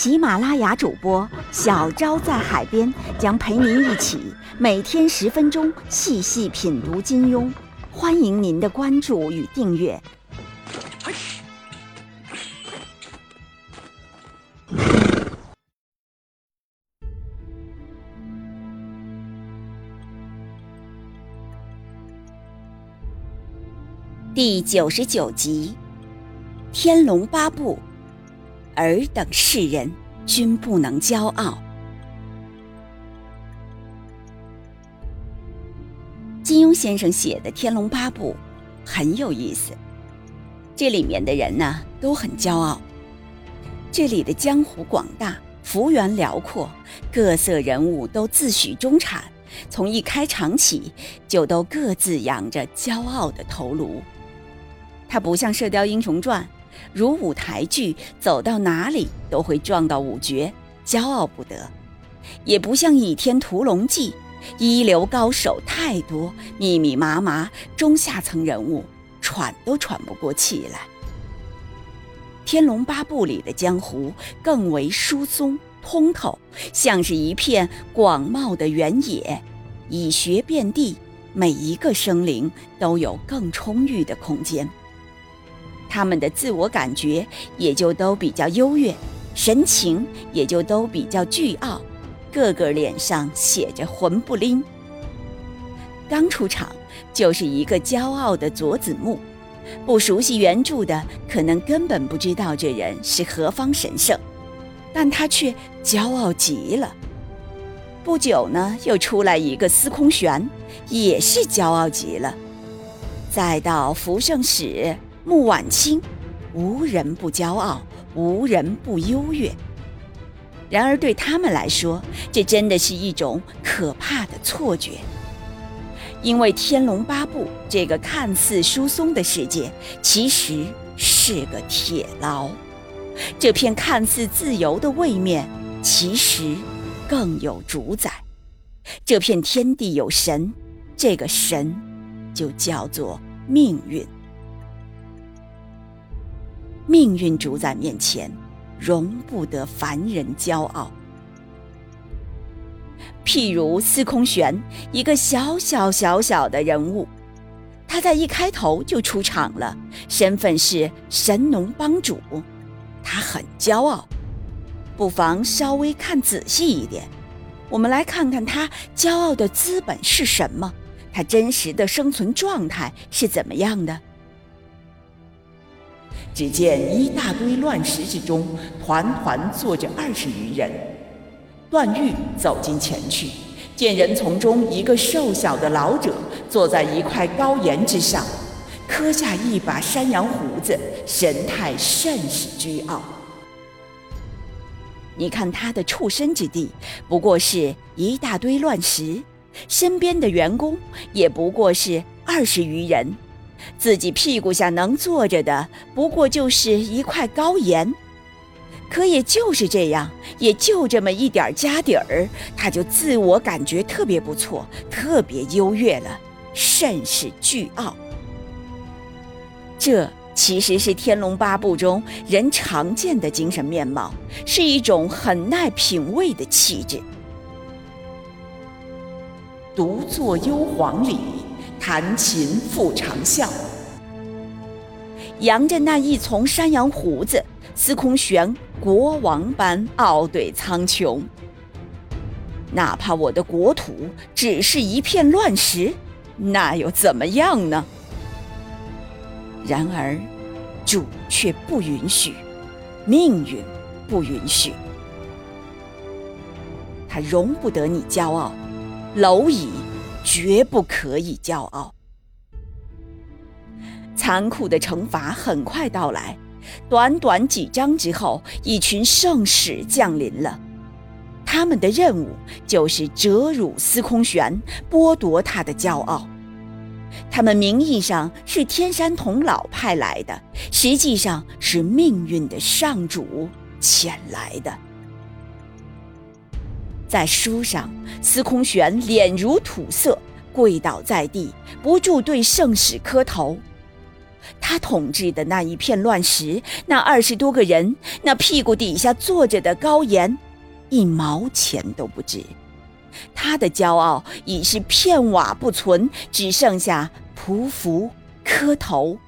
喜马拉雅主播小昭在海边将陪您一起每天十分钟细细品读金庸，欢迎您的关注与订阅。第九十九集，《天龙八部》，尔等世人均不能骄傲。金庸先生写的《天龙八部》很有意思，这里面的人呢都很骄傲。这里的江湖广大，幅员辽阔，各色人物都自诩中产，从一开场起就都各自扬着骄傲的头颅。他不像《射雕英雄传》，如舞台剧，走到哪里都会撞到五绝，骄傲不得；也不像《倚天屠龙记》，一流高手太多，密密麻麻，中下层人物喘都喘不过气来。《天龙八部》里的江湖更为疏松通透，像是一片广袤的原野，蚁穴遍地，每一个生灵都有更充裕的空间。他们的自我感觉也就都比较优越，神情也就都比较倨傲，个个脸上写着魂不吝。刚出场就是一个骄傲的佐子木，不熟悉原著的可能根本不知道这人是何方神圣，但他却骄傲极了。不久呢，又出来一个司空玄，也是骄傲极了。再到福圣使。穆婉清，无人不骄傲，无人不优越。然而对他们来说，这真的是一种可怕的错觉。因为《天龙八部》这个看似疏松的世界，其实是个铁牢；这片看似自由的位面，其实更有主宰。这片天地有神，这个神就叫做命运。命运主宰面前，容不得凡人骄傲。譬如司空玄，一个小小小小的人物，他在一开头就出场了，身份是神农帮主，他很骄傲。不妨稍微看仔细一点，我们来看看他骄傲的资本是什么，他真实的生存状态是怎么样的。只见一大堆乱石之中，团团坐着二十余人。段誉走近前去，见人丛中一个瘦小的老者坐在一块高岩之上，磕下一把山羊胡子，神态甚是倨傲。你看他的处身之地，不过是一大堆乱石，身边的员工也不过是二十余人。自己屁股下能坐着的，不过就是一块高岩，可也就是这样，也就这么一点家底儿，他就自我感觉特别不错，特别优越了，甚是倨傲。这其实是《天龙八部》中人常见的精神面貌，是一种很耐品味的气质。独坐幽篁里。弹琴复长啸，扬着那一丛山羊胡子，司空玄国王般傲对苍穹。哪怕我的国土只是一片乱石，那又怎么样呢？然而，主却不允许，命运不允许，他容不得你骄傲，蝼蚁。绝不可以骄傲。残酷的惩罚很快到来，短短几章之后，一群圣使降临了。他们的任务就是折辱司空玄，剥夺他的骄傲。他们名义上是天山童姥派来的，实际上是命运的上主遣来的。在书上，司空玄脸如土色，跪倒在地，不住对圣使磕头。他统治的那一片乱石，那二十多个人，那屁股底下坐着的高岩，一毛钱都不值。他的骄傲已是片瓦不存，只剩下匍匐磕头。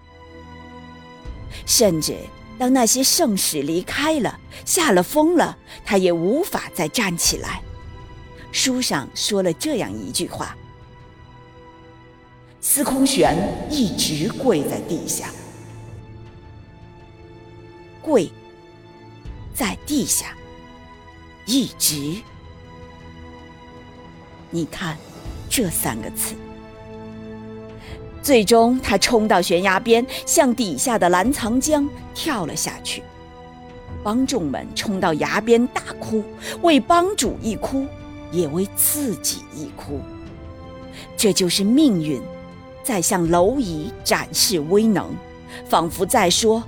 甚至当那些圣使离开了，下了风了，他也无法再站起来。书上说了这样一句话。司空玄一直跪在地下，跪在地下，一直。你看这三个字。最终，他冲到悬崖边，向底下的澜沧江跳了下去。帮众们冲到崖边大哭，为帮主一哭，也为自己一哭。这就是命运。在向蝼蚁展示威能，仿佛在说：“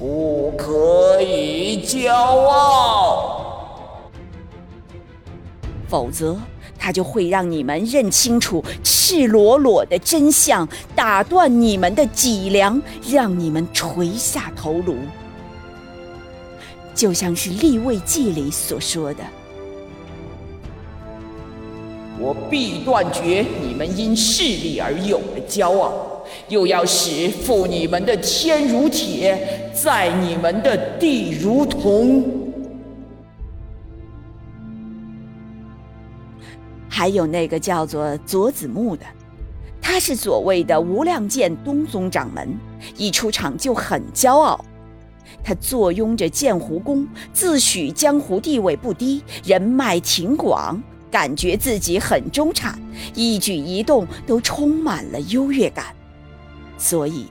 不可以骄傲，否则他就会让你们认清楚赤裸裸的真相，打断你们的脊梁，让你们垂下头颅。”就像是《立位记》里所说的。我必断绝你们因势力而有的骄傲，又要使负你们的天如铁，在你们的地如铜。还有那个叫做左子木的，他是所谓的无量剑东宗掌门，一出场就很骄傲。他坐拥着剑湖宫，自诩江湖地位不低，人脉挺广。感觉自己很中产，一举一动都充满了优越感，所以，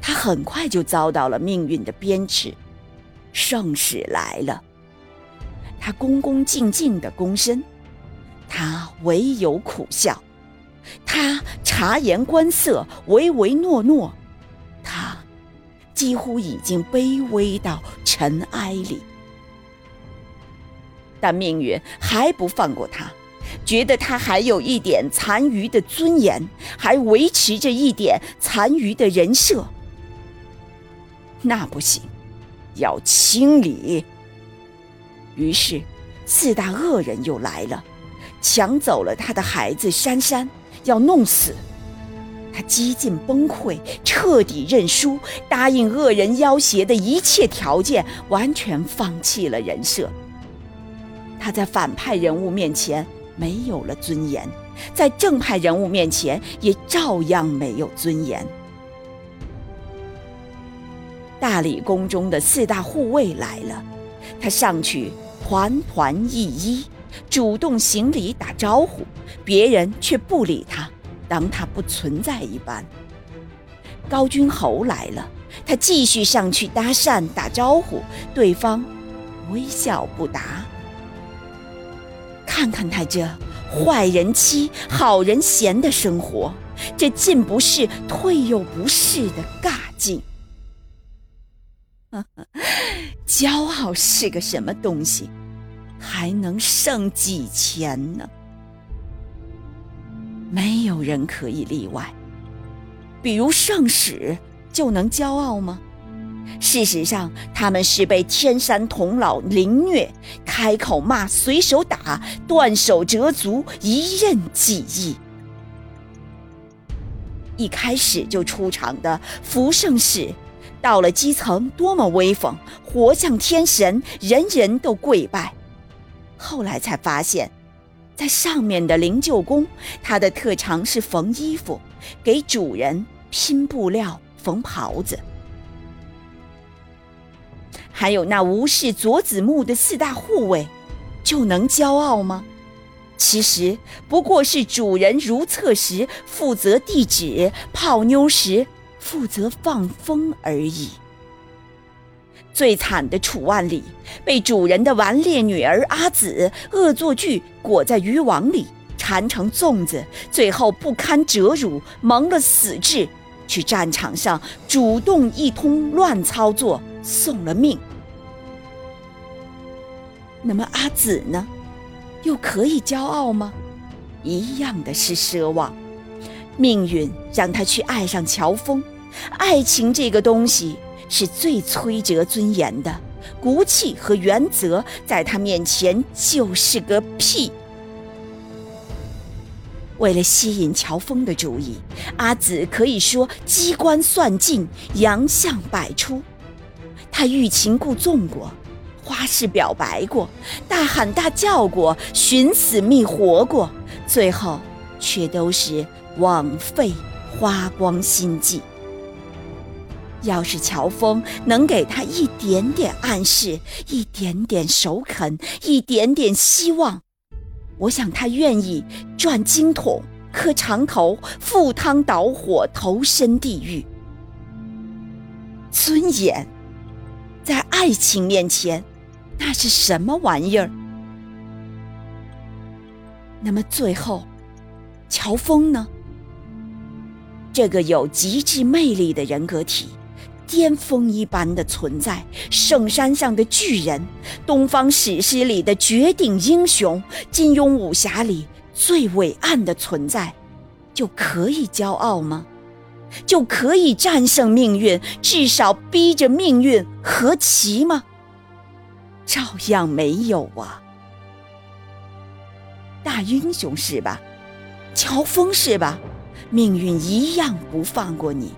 他很快就遭到了命运的鞭笞。圣使来了，他恭恭敬敬的躬身，他唯有苦笑，他察言观色，唯唯诺诺，几乎已经卑微到尘埃里。但命运还不放过他，觉得他还有一点残余的尊严，还维持着一点残余的人设。那不行，要清理。于是，四大恶人又来了，抢走了他的孩子珊珊，要弄死他。几近崩溃，彻底认输，答应恶人要挟的一切条件，完全放弃了人设。他在反派人物面前没有了尊严，在正派人物面前也照样没有尊严。大理宫中的四大护卫来了，他上去团团一揖，主动行礼打招呼，别人却不理他，当他不存在一般。高君侯来了，他继续上去搭讪打招呼，对方微笑不答。看看他这坏人妻、好人贤的生活，这进不是退又不是的尬劲。骄傲是个什么东西？还能剩几钱呢？没有人可以例外。比如圣使就能骄傲吗？事实上，他们是被天山童姥凌虐，开口骂，随手打，断手折足，一任记忆。一开始就出场的福圣使，到了基层多么威风，活像天神，人人都跪拜。后来才发现，在上面的灵鹫宫，他的特长是缝衣服，给主人拼布料、缝袍子。还有那无视左子木的四大护卫，就能骄傲吗？其实不过是主人如厕时负责递纸、泡妞时负责放风而已。最惨的楚万里被主人的顽劣女儿阿紫恶作剧裹在渔网里，缠成粽子，最后不堪折辱，蒙了死志，去战场上主动一通乱操作，送了命。那么阿紫呢？又可以骄傲吗？一样的是奢望。命运让他去爱上乔峰，爱情这个东西。是最摧折尊严的，骨气和原则在他面前就是个屁。为了吸引乔峰的注意，阿紫可以说机关算尽，洋相百出。他欲擒故纵过，花式表白过，大喊大叫过，寻死觅活过，最后却都是枉费，花光心计。要是乔峰能给他一点点暗示，一点点首肯，一点点希望，我想他愿意转经筒、磕长头、赴汤蹈火、投身地狱。尊严，在爱情面前，那是什么玩意儿？那么最后，乔峰呢？这个有极致魅力的人格体。巅峰一般的存在，圣山上的巨人，东方史诗里的绝顶英雄，金庸武侠里最伟岸的存在，就可以骄傲吗？就可以战胜命运，至少逼着命运和棋吗？照样没有啊！大英雄是吧？乔峰是吧？命运一样不放过你。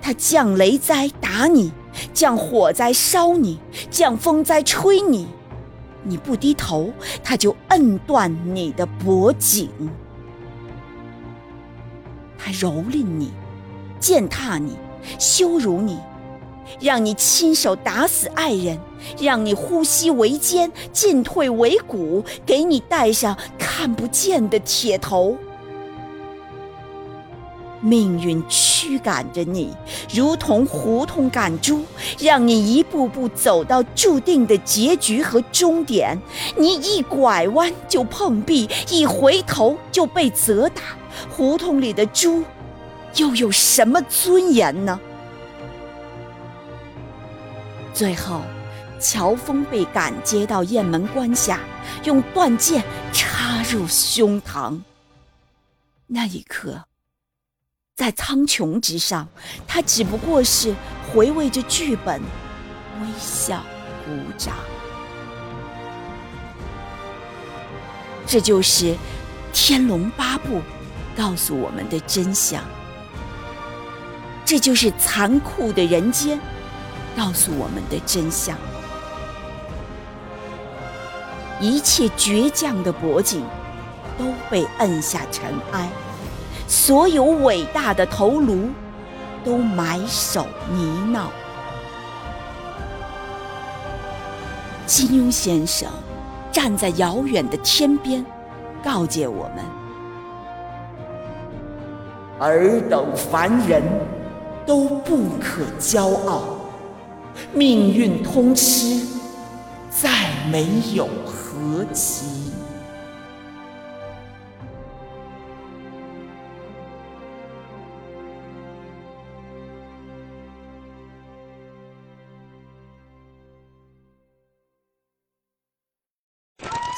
他降雷灾打你，降火灾烧你，降风灾吹你，你不低头，他就摁断你的脖颈。他蹂躏你，践踏你，羞辱你，让你亲手打死爱人，让你呼吸为艰，进退维谷，给你戴上看不见的铁头。命运驱赶着你，如同胡同赶猪，让你一步步走到注定的结局和终点。你一拐弯就碰壁，一回头就被责打。胡同里的猪，又有什么尊严呢？最后，乔峰被赶接到雁门关下，用断剑插入胸膛。那一刻。在苍穹之上，他只不过是回味着剧本，微笑鼓掌。这就是《天龙八部》告诉我们的真相，这就是残酷的人间告诉我们的真相。一切倔强的脖颈都被摁下尘埃。所有伟大的头颅都埋首泥淖。金庸先生站在遥远的天边，告诫我们：尔等凡人都不可骄傲，命运通吃，再没有何奇。